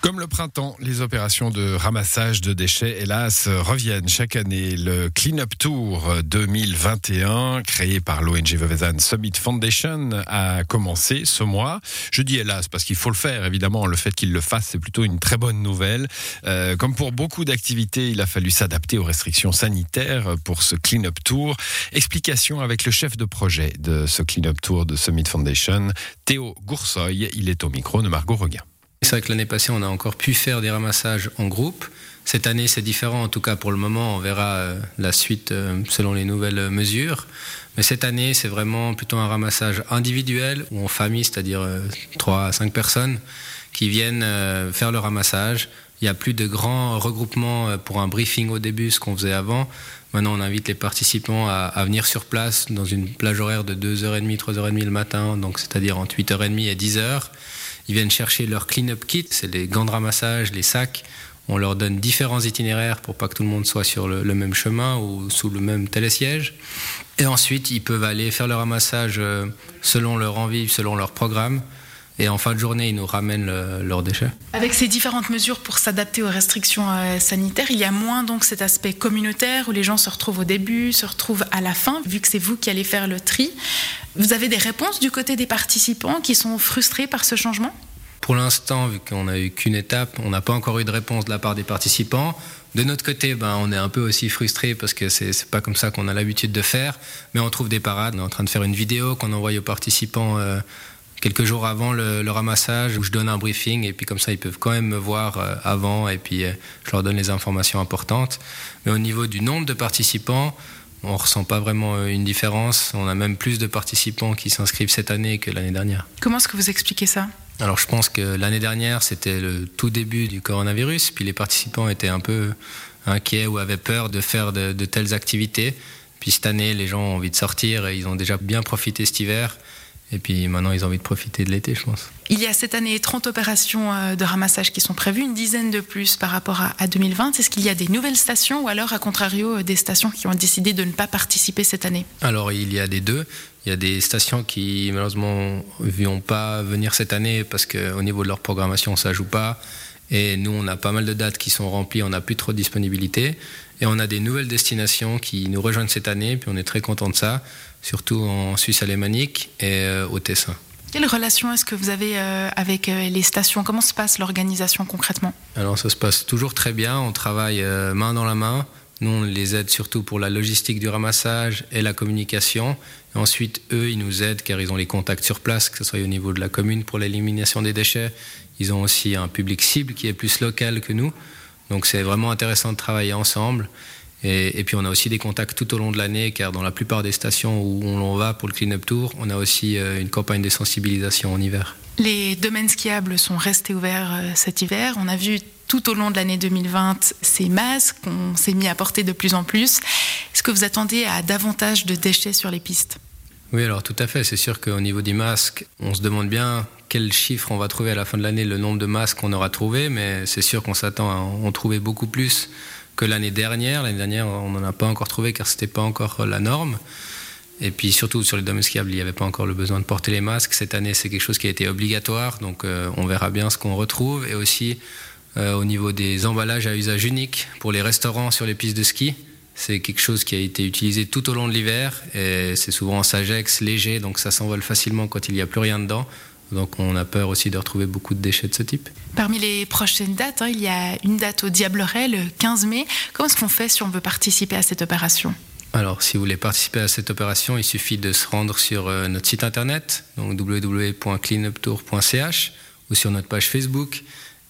Comme le printemps, les opérations de ramassage de déchets, hélas, reviennent chaque année. Le Clean Up Tour 2021, créé par l'ONG Vevezan Summit Foundation, a commencé ce mois. Je dis hélas parce qu'il faut le faire, évidemment. Le fait qu'il le fasse, c'est plutôt une très bonne nouvelle. Euh, comme pour beaucoup d'activités, il a fallu s'adapter aux restrictions sanitaires pour ce Clean Up Tour. Explication avec le chef de projet de ce Clean Up Tour de Summit Foundation, Théo Goursoy. Il est au micro de Margot Reguin. C'est vrai que l'année passée, on a encore pu faire des ramassages en groupe. Cette année, c'est différent, en tout cas pour le moment. On verra euh, la suite euh, selon les nouvelles mesures. Mais cette année, c'est vraiment plutôt un ramassage individuel ou en famille, c'est-à-dire 3 à 5 personnes qui viennent euh, faire le ramassage. Il n'y a plus de grands regroupements pour un briefing au début, ce qu'on faisait avant. Maintenant, on invite les participants à, à, venir sur place dans une plage horaire de 2h30, 3h30 le matin, donc c'est-à-dire entre 8h30 et 10h. Ils viennent chercher leur clean-up kit, c'est les gants de ramassage, les sacs. On leur donne différents itinéraires pour pas que tout le monde soit sur le, même chemin ou sous le même télésiège. Et ensuite, ils peuvent aller faire le ramassage euh, selon leur envie, selon leur programme. Et en fin de journée, ils nous ramènent le, leurs déchets. Avec ces différentes mesures pour s'adapter aux restrictions euh, sanitaires, il y a moins donc cet aspect communautaire où les gens se retrouvent au début, se retrouvent à la fin, vu que c'est vous qui allez faire le tri. Vous avez des réponses du côté des participants qui sont frustrés par ce changement? Pour l'instant, vu qu'on n'a eu qu'une étape, on n'a pas encore eu de réponse de la part des participants. De notre côté, ben, on est un peu aussi frustré parce que c'est, c'est pas comme ça qu'on a l'habitude de faire, mais on trouve des parades. On est en train de faire une vidéo qu'on envoie aux participants euh, quelques jours avant le, le, ramassage où je donne un briefing et puis comme ça ils peuvent quand même me voir euh, avant et puis euh, je leur donne les informations importantes. Mais au niveau du nombre de participants, on ressent pas vraiment une différence. On a même plus de participants qui s'inscrivent cette année que l'année dernière. Comment est-ce que vous expliquez ça? Alors je pense que l'année dernière c'était le tout début du coronavirus, puis les participants étaient un peu inquiets ou avaient peur de faire de, de telles activités. Puis cette année, les gens ont envie de sortir et ils ont déjà bien profité cet hiver. Et puis maintenant, ils ont envie de profiter de l'été, je pense. Il y a cette année 30 opérations euh, de ramassage qui sont prévues, une dizaine de plus par rapport à 2020. Est-ce qu'il y a des nouvelles stations ou alors, à contrario, euh, des stations qui ont décidé de ne pas participer cette année? Alors, il y a des deux. Il y a des stations qui, malheureusement, ne vont pas venir cette année parce qu'au niveau de leur programmation, ça ne joue pas. Et nous, on a pas mal de dates qui sont remplies, on n'a plus trop de disponibilité. Et on a des nouvelles destinations qui nous rejoignent cette année, puis on est très content de ça, surtout en Suisse alémanique et euh, au Tessin. Quelle relation est-ce que vous avez euh, avec euh, les stations? Comment se passe l'organisation concrètement? Alors ça se passe toujours très bien, on travaille main dans la main. Nous, on les aide surtout pour la logistique du ramassage et la communication. Et ensuite, eux, ils nous aident car ils ont les contacts sur place, que ce soit au niveau de la commune pour l'élimination des déchets. Ils ont aussi un public cible qui est plus local que nous. Donc c'est vraiment intéressant de travailler ensemble. Et, et, puis on a aussi des contacts tout au long de l'année, car dans la plupart des stations où on va pour le clean-up tour, on a aussi euh, une campagne de sensibilisation en hiver. Les domaines skiables sont restés ouverts euh, cet hiver. On a vu tout au long de l'année 2020 ces masques qu'on s'est mis à porter de plus en plus. Est-ce que vous attendez à davantage de déchets sur les pistes? Oui, alors tout à fait. C'est sûr qu'au niveau des masques, on se demande bien quel chiffre on va trouver à la fin de l'année, le nombre de masques qu'on aura trouvé, mais c'est sûr qu'on s'attend à en trouver beaucoup plus que l'année dernière. L'année dernière, on n'en a pas encore trouvé car c'était pas encore la norme. Et puis surtout sur les domaines skiables, il n'y avait pas encore le besoin de porter les masques. Cette année, c'est quelque chose qui a été obligatoire, donc euh, on verra bien ce qu'on retrouve. Et aussi euh, au niveau des emballages à usage unique pour les restaurants sur les pistes de ski, c'est quelque chose qui a été utilisé tout au long de l'hiver et c'est souvent en sagex léger, donc ça s'envole facilement quand il n'y a plus rien dedans. Donc on a peur aussi de retrouver beaucoup de déchets de ce type. Parmi les prochaines dates, hein, il y a une date au Diableret le 15 mai. Comment est-ce qu'on fait si on veut participer à cette opération? Alors, si vous voulez participer à cette opération, il suffit de se rendre sur euh, notre site internet, donc www.cleanuptour.ch, ou sur notre page Facebook.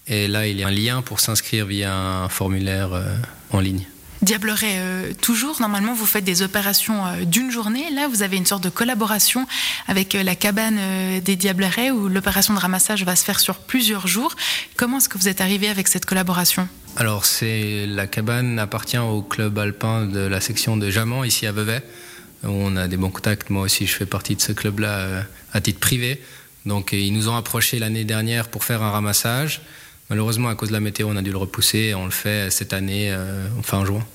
Et là, il y a un lien pour s'inscrire via un formulaire euh, en ligne. Diableret, euh, toujours, normalement, vous faites des opérations euh, d'une journée. Là, vous avez une sorte de collaboration avec euh, la cabane euh, des Diablerets où l'opération de ramassage va se faire sur plusieurs jours. Comment est-ce que vous êtes arrivé avec cette collaboration? Alors, c'est la cabane appartient au club alpin de la section de Jamant, ici à Vevey. On a des bons contacts. Moi aussi, je fais partie de ce club-là à titre privé. Donc, ils nous ont approché l'année dernière pour faire un ramassage. Malheureusement, à cause de la météo, on a dû le repousser. On le fait cette année, euh, fin juin.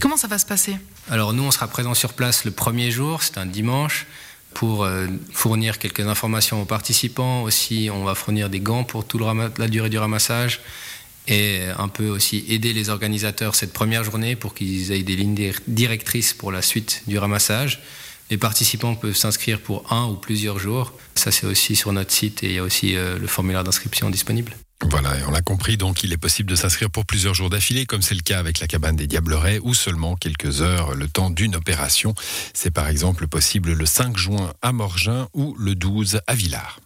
Comment ça va se passer? Alors nous, on sera présent sur place le premier jour, c'est un dimanche. pour euh, fournir quelques informations aux participants. Aussi, on va fournir des gants pour toute la durée du ramassage et un peu aussi aider les organisateurs cette première journée pour qu'ils aient des lignes directrices pour la suite du ramassage. Les participants peuvent s'inscrire pour un ou plusieurs jours. Ça, c'est aussi sur notre site et il y a aussi euh, le formulaire d'inscription disponible. Voilà, on l'a compris, donc il est possible de s'inscrire pour plusieurs jours d'affilée, comme c'est le cas avec la cabane des Diablerets, ou seulement quelques heures le temps d'une opération. C'est par exemple possible le 5 juin à Morgin ou le 12 à Villars.